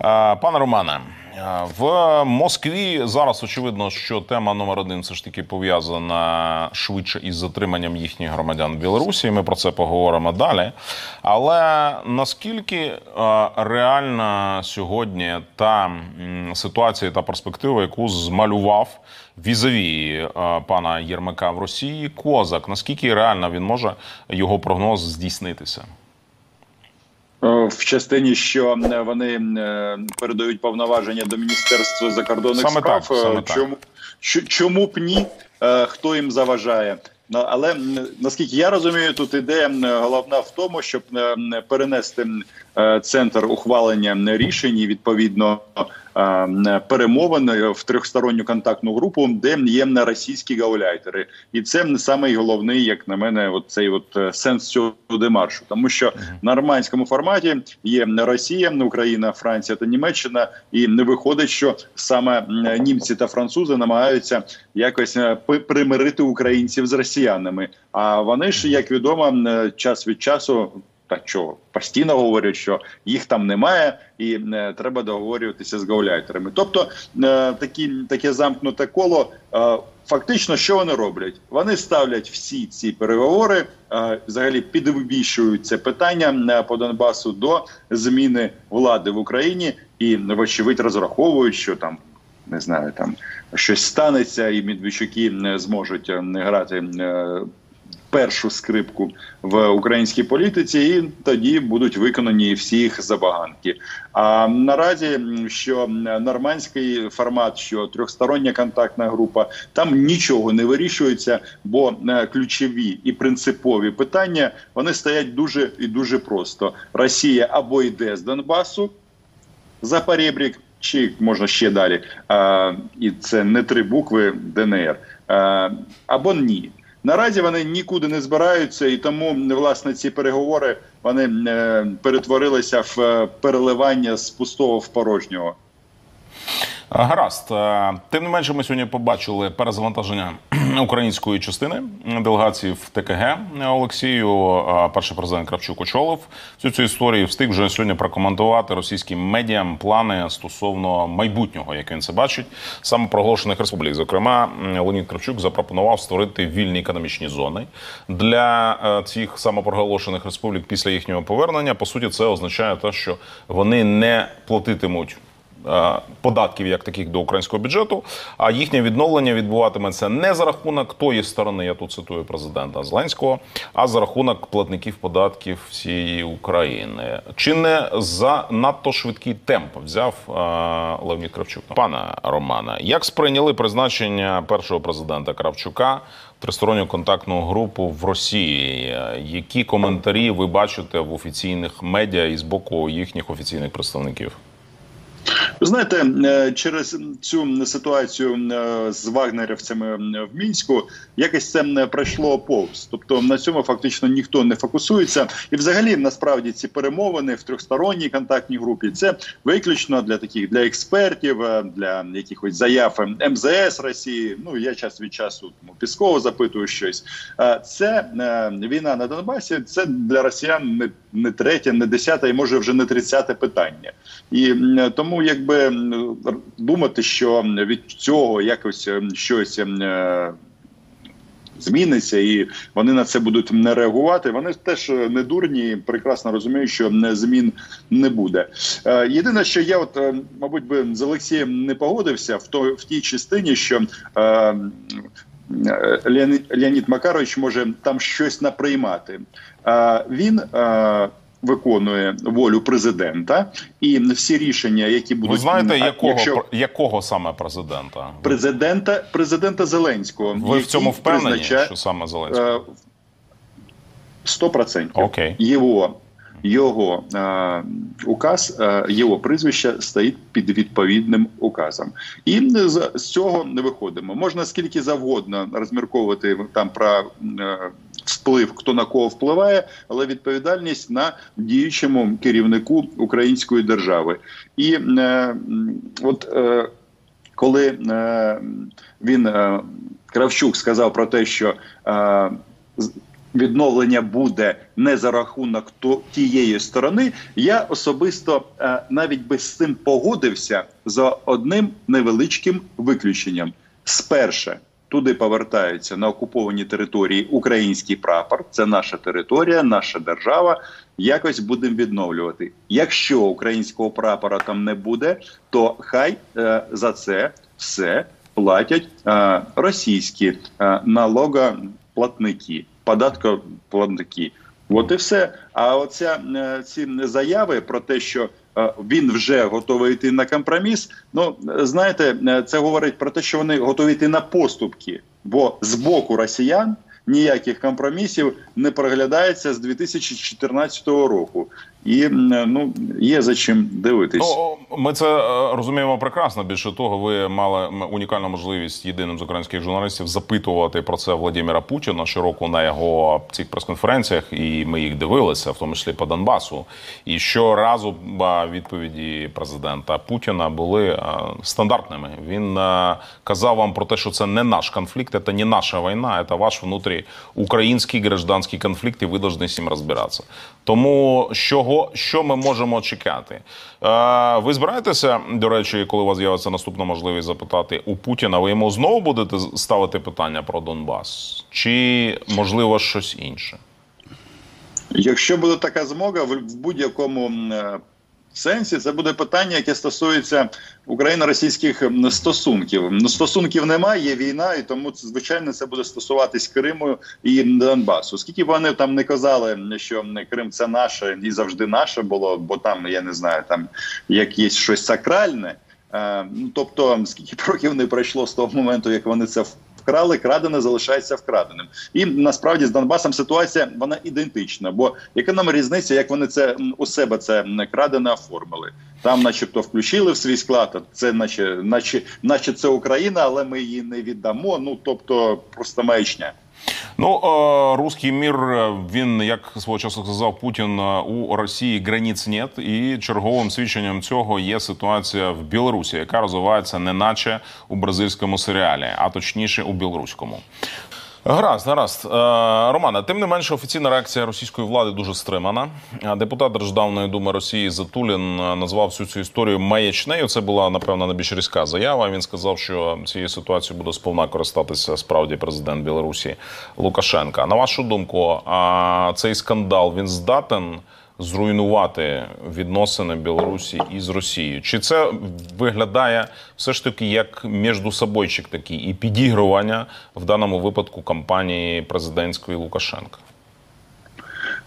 Пане Романе, в Москві зараз очевидно, що тема номер один все ж таки пов'язана швидше із затриманням їхніх громадян в Білорусі. Ми про це поговоримо далі. Але наскільки реальна сьогодні та ситуація та перспектива, яку змалював візові пана Єрмака в Росії, Козак, наскільки реально він може його прогноз здійснитися? Е, в частині, що е, вони е, передають повноваження до міністерства закордонних саме справ. Так, саме чому так. чому б ні? Хто їм заважає? Але наскільки я розумію, тут ідея головна в тому, щоб перенести центр ухвалення рішень і відповідно перемовин в трьохсторонню контактну групу, де є на російські гауляйтери, і це не самий головний, як на мене, от цей от е, сенс цього демаршу, тому що в нормандському форматі є Росія, Україна, Франція та Німеччина, і не виходить, що саме німці та французи намагаються якось е, примирити українців з росіянами. А вони ж як відомо час від часу та що постійно говорять, що їх там немає, і е, треба договорюватися з гауляйтерами. Тобто е, такі таке замкнуте коло. Е, Фактично, що вони роблять? Вони ставлять всі ці переговори, е, взагалі підвищують це питання е, по Донбасу до зміни влади в Україні і вочевидь розраховують, що там не знаю, там щось станеться, і Медведчуки не зможуть е, грати першу скрипку в українській політиці, і тоді будуть виконані всі їх забаганки. А наразі що нормандський формат, що трьохстороння контактна група, там нічого не вирішується, бо е, ключові і принципові питання вони стоять дуже і дуже просто: Росія або йде з Донбасу за перебрік. Чи можна ще далі, а, і це не три букви ДНР а, або ні. Наразі вони нікуди не збираються, і тому власне ці переговори вони е, перетворилися в е, переливання з пустого в порожнього. Гаразд, е, тим не менше, ми сьогодні побачили перезавантаження української частини делегації в ТКГ Олексію. Е, перший президент Кравчук очолив всю цю історію. Встиг вже сьогодні прокоментувати російським медіям плани стосовно майбутнього, як він це бачить, самопроголошених республік. Зокрема, Леонід Кравчук запропонував створити вільні економічні зони для е, цих самопроголошених республік після їхнього повернення. По суті, це означає те, що вони не платитимуть. Е, податків як таких до українського бюджету. А їхнє відновлення відбуватиметься не за рахунок тої сторони, я тут цитую президента Зеленського, а за рахунок платників податків всієї України. Чи не за надто швидкий темп взяв е, Леонід Кравчук? Пане Романе, як сприйняли призначення першого президента Кравчука? Тристоронню контактну групу в Росії. Які коментарі ви бачите в офіційних медіа і з боку їхніх офіційних представників? Знаєте, е, через цю ситуацію е, з вагнерівцями в мінську якось це не пройшло повз. Тобто на цьому фактично ніхто не фокусується, і взагалі насправді ці перемовини в трьохсторонній контактній групі це виключно для таких для експертів, е, для якихось заяв МЗС Росії. Ну я час від часу тому Пісково запитую щось. Це війна на Донбасі. Це для росіян не, не третє, не десяте, і може вже не тридцяте питання, і тому якби би думати, що від цього якось щось е, зміниться, і вони на це будуть не реагувати. Вони теж не дурні, прекрасно розуміють, що змін не буде. Е, єдине, що я, от ем, мабуть, би з Олексієм не погодився в то в тій частині, що е, Леонід Макарович може там щось наприймати. Він виконує волю президента, і всі рішення, які будуть Ви знаєте, якого якщо... якого саме президента? Президента президента Зеленського. Ви в цьому впевнені, призначає... що саме Зеленського? Сто процентів його його е, указ, е, його прізвище стоїть під відповідним указом, і з, з цього не виходимо. Можна скільки завгодно розмірковувати там про е, вплив, хто на кого впливає, але відповідальність на діючому керівнику української держави. І е, от е, коли е, він е, Кравчук сказав про те, що е, відновлення буде не за рахунок тієї сторони, я особисто е, навіть би з цим погодився за одним невеличким виключенням. Сперше туди повертається на окуповані території український прапор. Це наша територія, наша держава. Якось будемо відновлювати. Якщо українського прапора там не буде, то хай е, за це все платять е, російські е, налогоплатники, податкоплатники. От і все. А оця е, ці заяви про те, що він вже готовий йти на компроміс. Ну знаєте, е, це говорить про те, що вони готові йти на поступки, бо з боку росіян ніяких компромісів не проглядається з 2014 року, і ну є за чим дивитись. Ну, ми це е, розуміємо прекрасно. Більше того, ви мали унікальну можливість єдиним з українських журналістів запитувати про це Владимира Путіна щороку на його цих прес-конференціях, і ми їх дивилися, в тому числі по Донбасу. І щоразу відповіді президента Путіна були е, стандартними. Він е, казав вам про те, що це не наш конфлікт, це не наша війна, це ваш внутріукраїнський гражданський конфлікт, і ви повинні з цим розбиратися. Тому що, що ми можемо чекати? Е, ви збираєтеся, до речі, коли у вас з'явиться наступна можливість запитати у Путіна, ви йому знову будете ставити питання про Донбас? Чи можливо щось інше? Якщо буде така змога, в будь-якому е, сенсі це буде питання, яке стосується україно-російських стосунків. Ну, Стосунків немає, є війна, і тому звичайно це буде стосуватись Криму і Донбасу. Скільки вони там не казали, що Крим це наше і завжди наше було, бо там я не знаю, там якесь щось сакральне. Е, ну тобто, скільки років не пройшло з того моменту, як вони це вкрали, крадене залишається вкраденим. І насправді з Донбасом ситуація вона ідентична. Бо яка нам різниця, як вони це у себе це крадене оформили? Там, начебто, включили в свій склад. Це, наче, наче, наче це Україна, але ми її не віддамо. Ну тобто, просто маячня. Ну, руський мір, він, як свого часу сказав Путін, у Росії границь нет, і черговим свідченням цього є ситуація в Білорусі, яка розвивається неначе у бразильському серіалі, а точніше у білоруському. Гаразд, гаразд. Романа, тим не менше, офіційна реакція російської влади дуже стримана. Е, Депутат Державної думи Росії Затулін е, назвав всю цю історію маячнею. Це була напевно найбільш різка заява. Він сказав, що цією ситуацією буде сповна користатися справді президент Білорусі Лукашенка. На вашу думку, а цей скандал він здатен зруйнувати відносини Білорусі із Росією? Чи це виглядає все ж таки як міждусобойчик такий і підігрування в даному випадку кампанії президентської Лукашенка?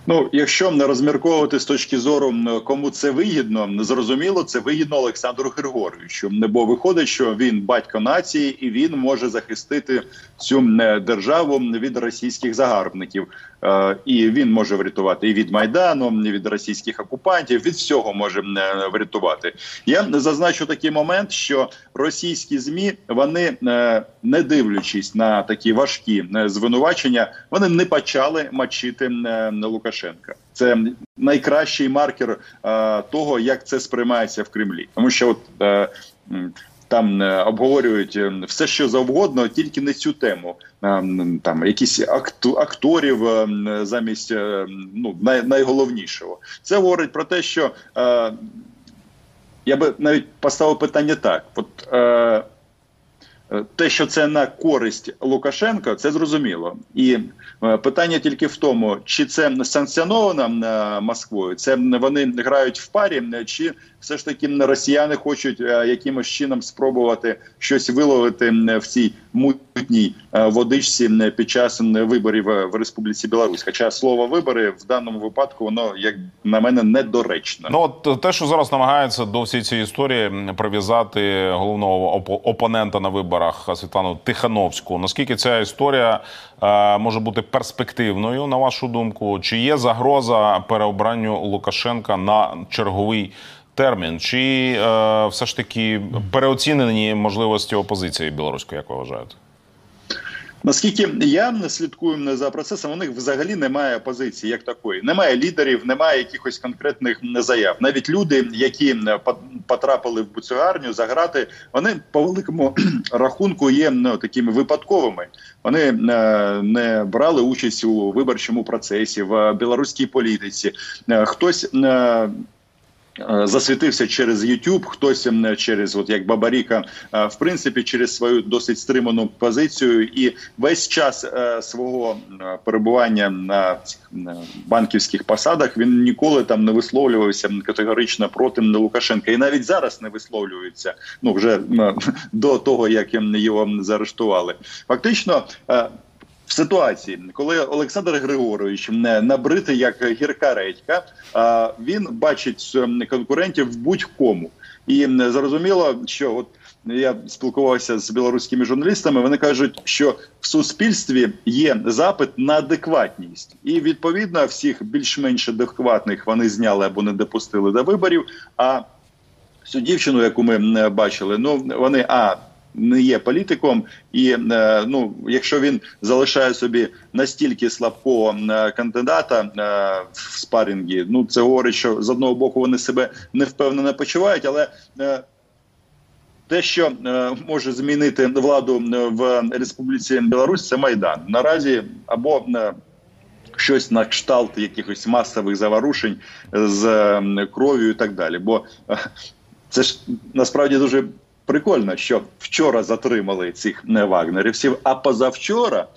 Ну, якщо не розмірковувати з точки зору кому це вигідно, зрозуміло, це вигідно Олександру Григоровичу. Бо виходить, що він батько нації і він може захистити цю державу від російських загарбників. Е, І він може врятувати і від майдану, і від російських окупантів. Від всього може е, врятувати. Я зазначу такий момент, що російські змі вони не дивлячись на такі важкі е, звинувачення, вони не почали мочити е, Лукашенка. Це найкращий маркер е, того, як це сприймається в Кремлі, тому що от. Там е, обговорюють е, все, що завгодно, тільки не цю тему. Е, Там якісь акту, акторів замість ну най, найголовнішого. Це говорить про те, що я би навіть поставив питання так: от е, те, що це на користь Лукашенка, це зрозуміло. І е, питання тільки в тому, чи це санкціоновано е, Москвою, це вони грають в парі, е, чи все ж таки росіяни хочуть е, якимось чином спробувати щось виловити в цій мутній е, водичці під час виборів е, в Республіці Білорусь. Хоча слово вибори в даному випадку воно як на мене недоречно. Ну от те, що зараз намагається до всієї цієї історії прив'язати головного опо- опонента на виборах Світлану Тихановську. Наскільки ця історія е, може бути перспективною, на вашу думку? Чи є загроза переобранню Лукашенка на черговий термін? Чи е, все ж таки переоцінені можливості опозиції білоруської, як ви вважаєте? Наскільки я слідкую за процесом, у них взагалі немає позиції як такої. Немає лідерів, немає якихось конкретних заяв. Навіть люди, які потрапили в буцюгарню за грати, вони по великому рахунку є ну, такими випадковими. Вони е, не брали участь у виборчому процесі в білоруській політиці. Е, хтось Е, засвітився через YouTube, хтось через, от як Бабаріка, е, в принципі, через свою досить стриману позицію, і весь час е, свого перебування на цих банківських посадах він ніколи там не висловлювався категорично проти Лукашенка, і навіть зараз не висловлюється. Ну вже до того як його заарештували. Фактично ситуації, коли Олександр Григорович не набритий як гірка редька, він бачить конкурентів в будь-кому, і зрозуміло, що от. Я спілкувався з білоруськими журналістами. Вони кажуть, що в суспільстві є запит на адекватність, і відповідно всіх більш-менш адекватних вони зняли або не допустили до виборів. А цю дівчину, яку ми бачили, ну вони а не є політиком, і е, ну, якщо він залишає собі настільки слабкого е, кандидата е, в спарінгі, ну це говорить, що з одного боку вони себе не впевнено почувають, але те, що може змінити владу в Республіці Білорусь, це майдан наразі або Щось на кшталт якихось масових заворушень з кров'ю і так далі. Бо це ж насправді дуже прикольно, що вчора затримали цих вагнерівців, а позавчора.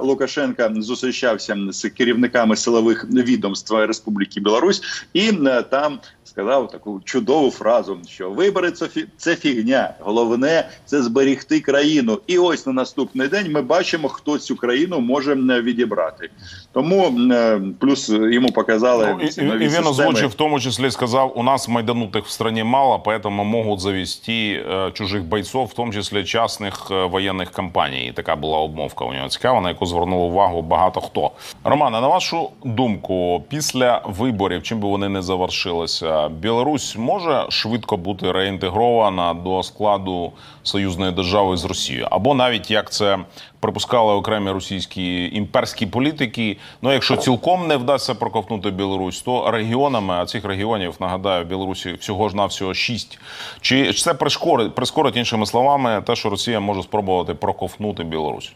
Лукашенка зустрічався з керівниками силових відомств Республіки Білорусь, і там сказав таку чудову фразу, що вибори це фі... це фігня. Головне це зберігти країну. І ось на наступний день ми бачимо, хто цю країну може відібрати. Тому е, плюс йому показали ну, ці нові і, і він озвучив, в тому числі сказав: у нас майданутих в страні мало, поэтому можуть завести е, чужих бойцов, в тому числі частних е, воєнних компаній. І така була обмовка у нього цікава, на яку звернув увагу багато хто. Романе, на вашу думку, після виборів, чим би вони не завершилися. Білорусь може швидко бути реінтегрована до складу союзної держави з Росією, або навіть як це припускали окремі російські імперські політики. Ну якщо цілком не вдасться проковтнути Білорусь, то регіонами а цих регіонів нагадаю Білорусі всього ж на всього шість. Чи це прискорить прискорить іншими словами, те, що Росія може спробувати проковтнути Білорусь?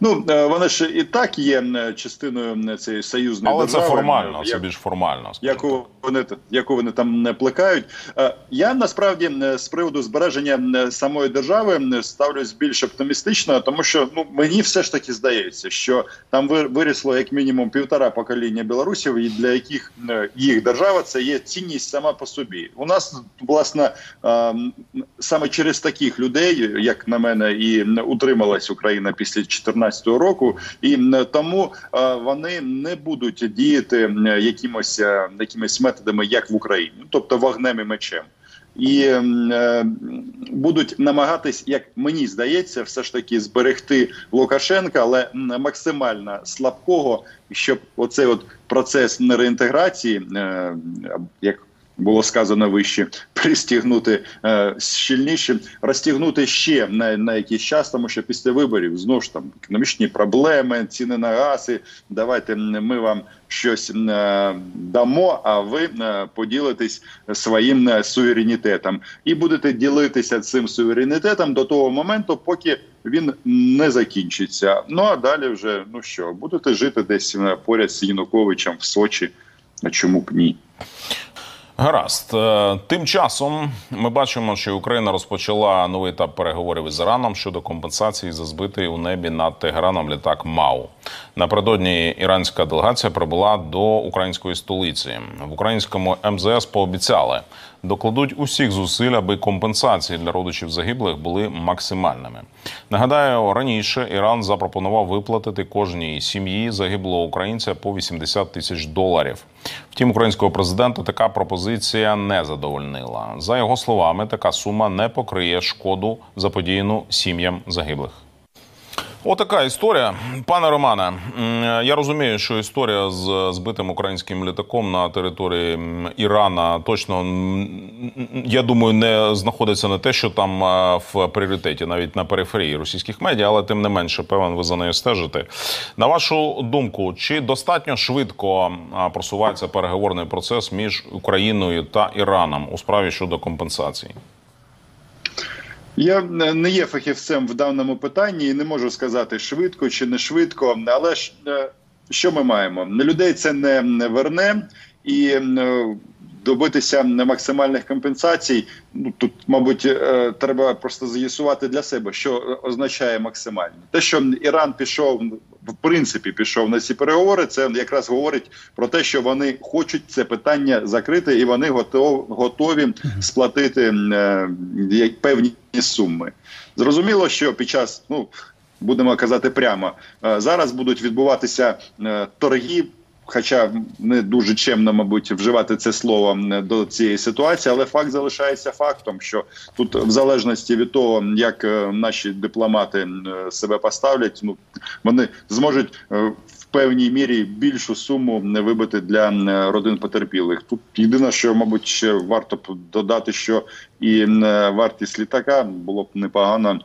Ну е, вони ж і так є частиною цієї союзної але держави. це формально, як, це більш формально. Яку вони яку вони там не плекають. Е, я насправді з приводу збереження самої держави ставлюсь більш оптимістично, тому що ну мені все ж таки здається, що там вирісло як мінімум півтора покоління білорусів, і для яких їх держава це є цінність сама по собі. У нас власне саме через таких людей, як на мене, і утрималась Україна після 2014 року, і тому вони не будуть діяти якимось якимись методами, як в Україні, тобто вогнем і мечем. І е, будуть намагатись, як мені здається, все ж таки зберегти Лукашенка, але максимально слабкого, щоб оцей от процес нереінтеграції, е, як було сказано вище, пристігнути е, щільніше, розтягнути ще на на якийсь час, тому що після виборів знову ж там економічні проблеми, ціни на гаси. Давайте ми вам щось е, дамо, а ви е, поділитесь своїм е, суверенітетом і будете ділитися цим суверенітетом до того моменту, поки він не закінчиться. Ну а далі вже ну що будете жити десь е, поряд з Януковичем в Сочі. А чому б ні? Гаразд, е, тим часом ми бачимо, що Україна розпочала новий етап переговорів із Іраном щодо компенсації за збитий у небі над Тегераном літак МАУ. Напередодні іранська делегація прибула до української столиці. В українському МЗС пообіцяли докладуть усіх зусиль, аби компенсації для родичів загиблих були максимальними. Нагадаю, раніше Іран запропонував виплатити кожній сім'ї загиблого українця по 80 тисяч доларів. Втім, українського президента така пропозиція не задовольнила. За його словами, така сума не покриє шкоду заподіяну сім'ям загиблих. Отака історія. Пане Романе, я розумію, що історія з збитим українським літаком на території Ірана точно я думаю, не знаходиться не те, що там е, в пріоритеті, навіть на периферії російських медіа, але тим не менше, певен, ви за нею стежите. На вашу думку, чи достатньо швидко просувається переговорний процес між Україною та Іраном у справі щодо компенсації? Я не є фахівцем в даному питанні і не можу сказати швидко чи не швидко. Але ж е, що ми маємо? Людей це не верне і е, добитися максимальних компенсацій. Ну тут, мабуть, е, треба просто з'ясувати для себе, що означає максимальні. Те, що Іран пішов в принципі пішов на ці переговори, це якраз говорить про те, що вони хочуть це питання закрити, і вони готов, готові сплатити е, певні суми. Зрозуміло, що під час ну. Будемо казати прямо е, зараз будуть відбуватися е, торги Хоча не дуже чемно, мабуть, вживати це слово до цієї ситуації, але факт залишається фактом, що тут, в залежності від того, як е, наші дипломати е, себе поставлять, ну вони зможуть е, в певній мірі більшу суму не вибити для родин потерпілих. Тут єдине, що мабуть ще варто додати, що і вартість літака було б непогано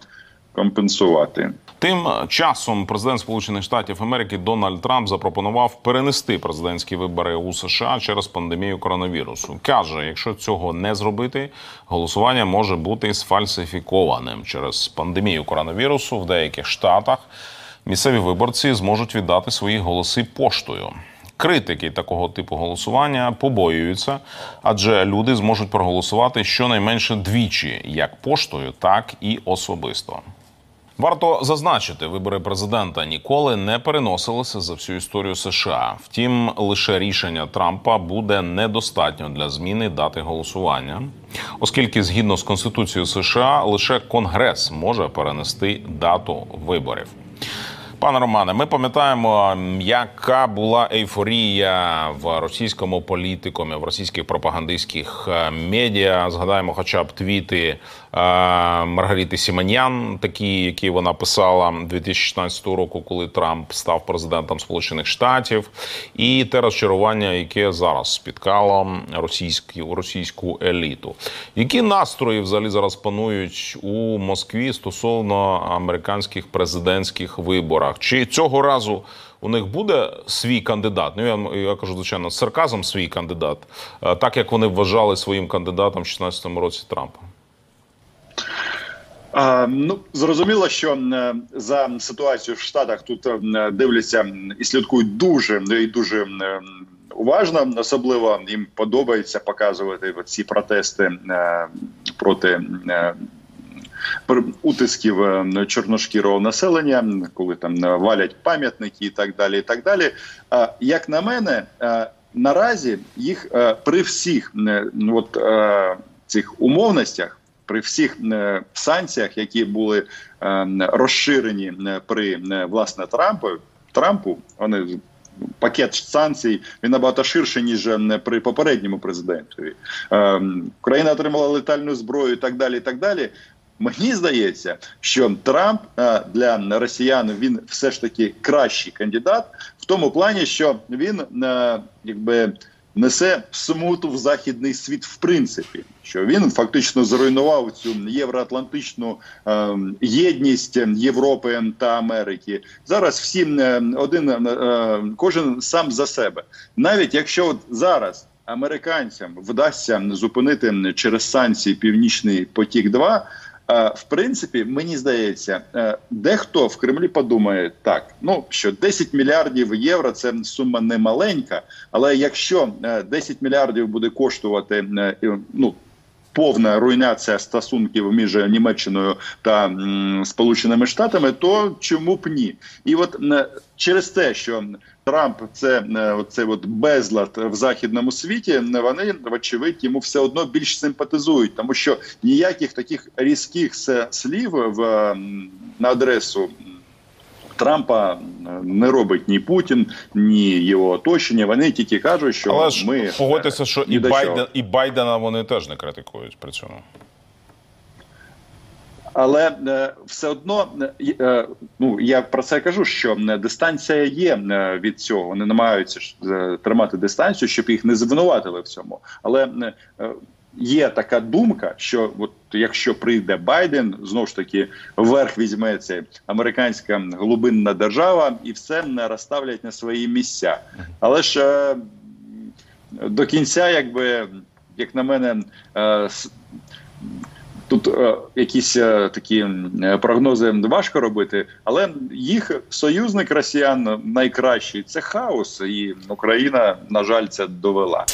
компенсувати. Тим часом президент Сполучених Штатів Америки Дональд Трамп запропонував перенести президентські вибори у США через пандемію коронавірусу. каже, якщо цього не зробити, голосування може бути сфальсифікованим через пандемію коронавірусу в деяких штатах. Місцеві виборці зможуть віддати свої голоси поштою. Критики такого типу голосування побоюються, адже люди зможуть проголосувати щонайменше двічі, як поштою, так і особисто. Варто зазначити, вибори президента ніколи не переносилися за всю історію США. Втім, лише рішення Трампа буде недостатньо для зміни дати голосування, оскільки згідно з конституцією США лише Конгрес може перенести дату виборів. Пане Романе, ми пам'ятаємо, яка була ейфорія в російському політикумі, в російських пропагандистських е, медіа. Згадаємо, хоча б твіти Маргаріти Сіманян, такі, які вона писала 2016 року, коли Трамп став президентом Сполучених Штатів, і те розчарування, яке зараз спіткало російську російську еліту. Які настрої взагалі зараз панують у Москві стосовно американських президентських виборах? Чи цього разу? У них буде свій кандидат. Ну я я кажу, звичайно, з сарказом свій кандидат, е, так як вони вважали своїм кандидатом в 2016 році Трампа. Ну зрозуміло, що е, за ситуацією в Штатах тут е, дивляться і слідкують дуже і дуже е, уважно. Особливо їм подобається показувати ці протести проти. Утисків чорношкірого населення, коли там валять пам'ятники і так далі. і так далі. Як на мене, наразі їх при всіх от цих умовностях при всіх е, санкціях, які були е, розширені е, при власне Трампу, Трампу, вони пакет санкцій він набагато ширше ніж при попередньому президентові. Україна отримала летальну зброю, і так далі. і так далі. Мені здається, що Трамп для росіян він все ж таки кращий кандидат в тому плані, що він якби несе смуту в західний світ, в принципі, що він фактично зруйнував цю євроатлантичну е, єдність Європи та Америки. Зараз всі е, один е, кожен сам за себе, навіть якщо от зараз. Американцям вдасться зупинити через санкції Північний потік. 2 Е, в принципі, мені здається, е, дехто в Кремлі подумає так: ну що 10 мільярдів євро це сума не маленька, але якщо 10 е, мільярдів буде коштувати ну. Повна руйнація стосунків між Німеччиною та Сполученими Штатами, то чому б ні? І от через те, що Трамп це е, це от безлад в західному світі. Вони вочевидь йому все одно більш симпатизують, тому що ніяких таких різких слів в на адресу. Трампа не робить ні Путін, ні його оточення. Вони тільки кажуть, що Але ж ми погодьтеся, що і Байден, і Байдена вони теж не критикують при цьому. Але е, все одно, е, е, ну я про це кажу, що дистанція є від цього. Вони намагаються тримати дистанцію, щоб їх не звинуватили в цьому. Але є така думка, що от якщо прийде Байден, знову ж таки вверх візьметься американська глибинна держава, і все не розставлять на свої місця. Але ж до кінця, якби як на мене, тут е, якісь е, такі е, прогнози важко робити, але їх союзник росіян найкращий це хаос, і Україна, на жаль, це довела.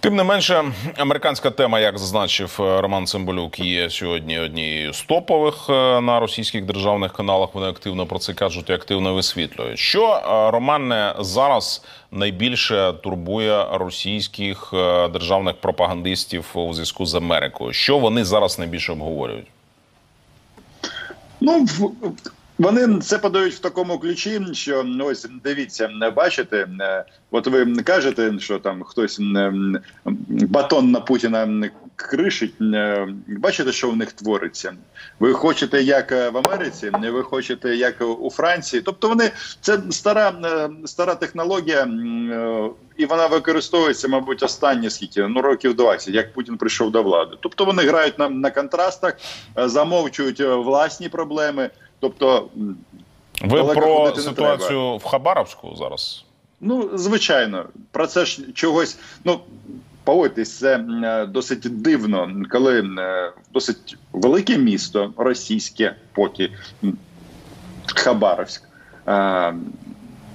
Тим не менше, американська тема, як зазначив е, Роман Цимбалюк, є сьогодні однією з топових е, на російських державних каналах. Вони активно про це кажуть і активно висвітлюють. Що е, Романе зараз найбільше турбує російських державних пропагандистів у зв'язку з Америкою? Що вони зараз найбільше обговорюють? Ну вони це подають в такому ключі, що ну, ось дивіться, бачите, е, от ви кажете, що там хтось батон на Путіна кришить. е, Бачите, що в них твориться? Ви хочете як е, в Америці, ви хочете як у Франції. Тобто вони це стара стара технологія, і вона використовується, мабуть, останні скільки ну років 20, як Путін прийшов до влади. Тобто вони грають на, на контрастах, замовчують власні проблеми. Тобто, Ви про ситуацію в Хабаровську зараз? ну звичайно, про це ж чогось. Ну погодьтесь, це е, досить дивно, коли е, досить велике місто російське, поки Хабаровськ.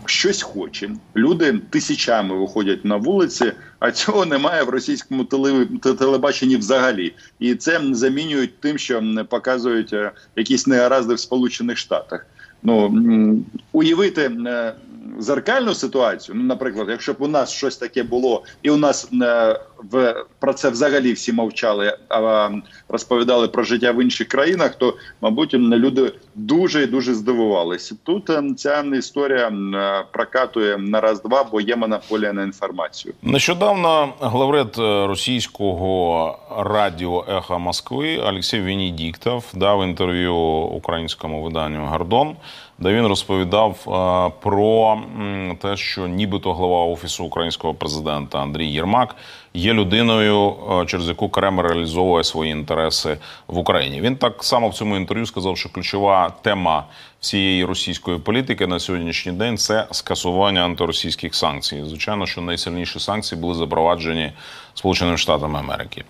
Щось хоче. Люди тисячами виходять на вулиці, а цього немає в російському теле- телебаченні взагалі. І це замінюють тим, що показують е, якісь негаразди в Сполучених Штатах. Ну уявити е, зеркальну ситуацію. Ну, наприклад, якщо б у нас щось таке було, і у нас е, в про це взагалі всі мовчали, а розповідали про життя в інших країнах, то мабуть люди дуже і дуже здивувалися. Тут ця історія е, прокатує на раз-два, бо є монополія на інформацію. Нещодавно главред е, російського радіо Ехо Москви Олексій Венедіктов дав інтерв'ю українському виданню Гордон, де він розповідав е, про те, що нібито глава офісу українського президента Андрій Єрмак є людиною, е, через яку Кремль реалізовує свої інтереси в Україні. Він так само в цьому інтерв'ю сказав, що ключова тема всієї російської політики на сьогоднішній день це скасування антиросійських санкцій. Звичайно, що найсильніші санкції були запроваджені Сполученими Штатами Америки.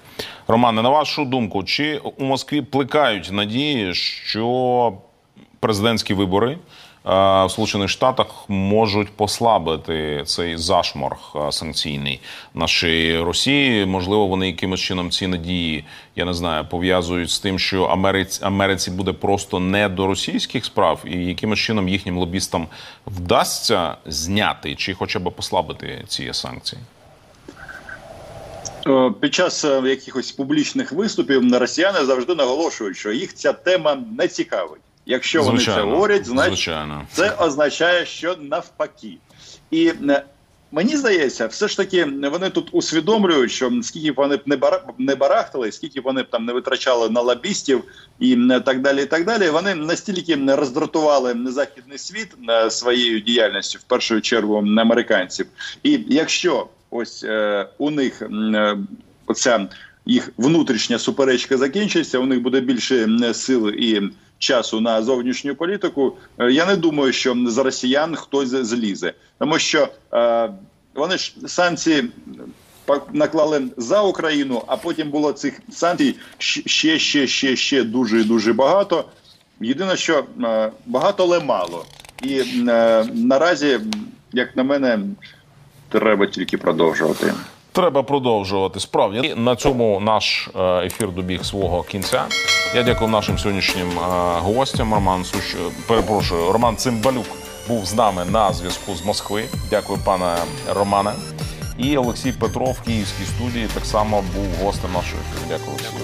Романе, на вашу думку, чи у Москві плекають надії, що президентські вибори е, в Сполучених Штатах можуть послабити цей зашморг е, санкційний нашої Росії. Можливо, вони якимось чином ці надії, я не знаю, пов'язують з тим, що Америці, Америці буде просто не до російських справ, і якимось чином їхнім лобістам вдасться зняти чи хоча б послабити ці санкції. Е, Під час якихось публічних виступів росіяни завжди наголошують, що їх ця тема не цікавить. Якщо вони це говорять, значить звичайно. це означає, що навпаки. І е, мені здається, все ж таки вони тут усвідомлюють, що скільки б вони б не бара- барахтали, скільки б вони б там не витрачали на лобістів і так далі. І так далі. Вони настільки не роздратували західний світ е, своєю діяльністю, в першу чергу американців. І якщо ось е, у них е, оця їх внутрішня суперечка закінчиться, у них буде більше м, сил і часу на зовнішню політику. е, Я не думаю, що з росіян хтось злізе, тому що е, вони ж санкції наклали за Україну, а потім було цих санкцій ще, ще, ще, ще дуже дуже багато. Єдине, що е, багато, але мало. І е, наразі, як на мене, треба тільки продовжувати. Треба продовжувати справді. На цьому наш е, ефір добіг свого кінця. Я дякую нашим сьогоднішнім е, гостям. Роман Суш... е, перепрошую, Роман Цимбалюк був з нами на зв'язку з Москви. Дякую, пане Романе. І Олексій Петров в київській студії так само був гостем нашого ефіру. Дякую, Олексію.